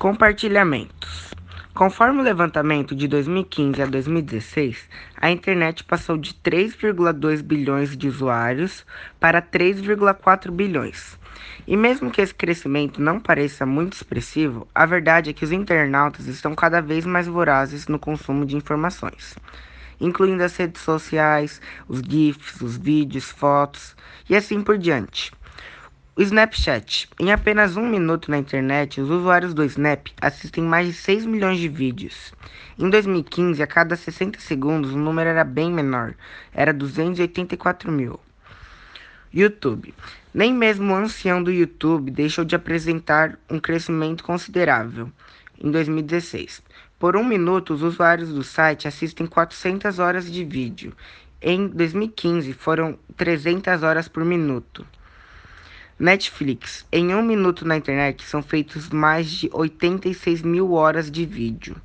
Compartilhamentos. Conforme o levantamento de 2015 a 2016, a internet passou de 3,2 bilhões de usuários para 3,4 bilhões. E mesmo que esse crescimento não pareça muito expressivo, a verdade é que os internautas estão cada vez mais vorazes no consumo de informações, incluindo as redes sociais, os GIFs, os vídeos, fotos e assim por diante. O Snapchat. Em apenas um minuto na internet, os usuários do Snap assistem mais de 6 milhões de vídeos. Em 2015, a cada 60 segundos, o número era bem menor, era 284 mil. YouTube. Nem mesmo o ancião do YouTube deixou de apresentar um crescimento considerável em 2016. Por um minuto, os usuários do site assistem 400 horas de vídeo. Em 2015, foram 300 horas por minuto. Netflix. Em um minuto na internet são feitos mais de 86 mil horas de vídeo.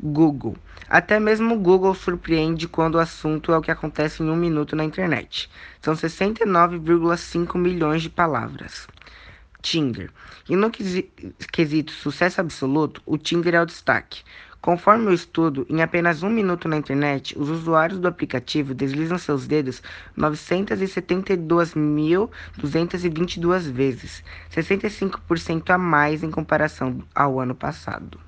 Google. Até mesmo o Google surpreende quando o assunto é o que acontece em um minuto na internet. São 69,5 milhões de palavras. Tinder. E no quesito sucesso absoluto, o Tinder é o destaque. Conforme o estudo, em apenas um minuto na internet, os usuários do aplicativo deslizam seus dedos 972.222 vezes, 65% a mais em comparação ao ano passado.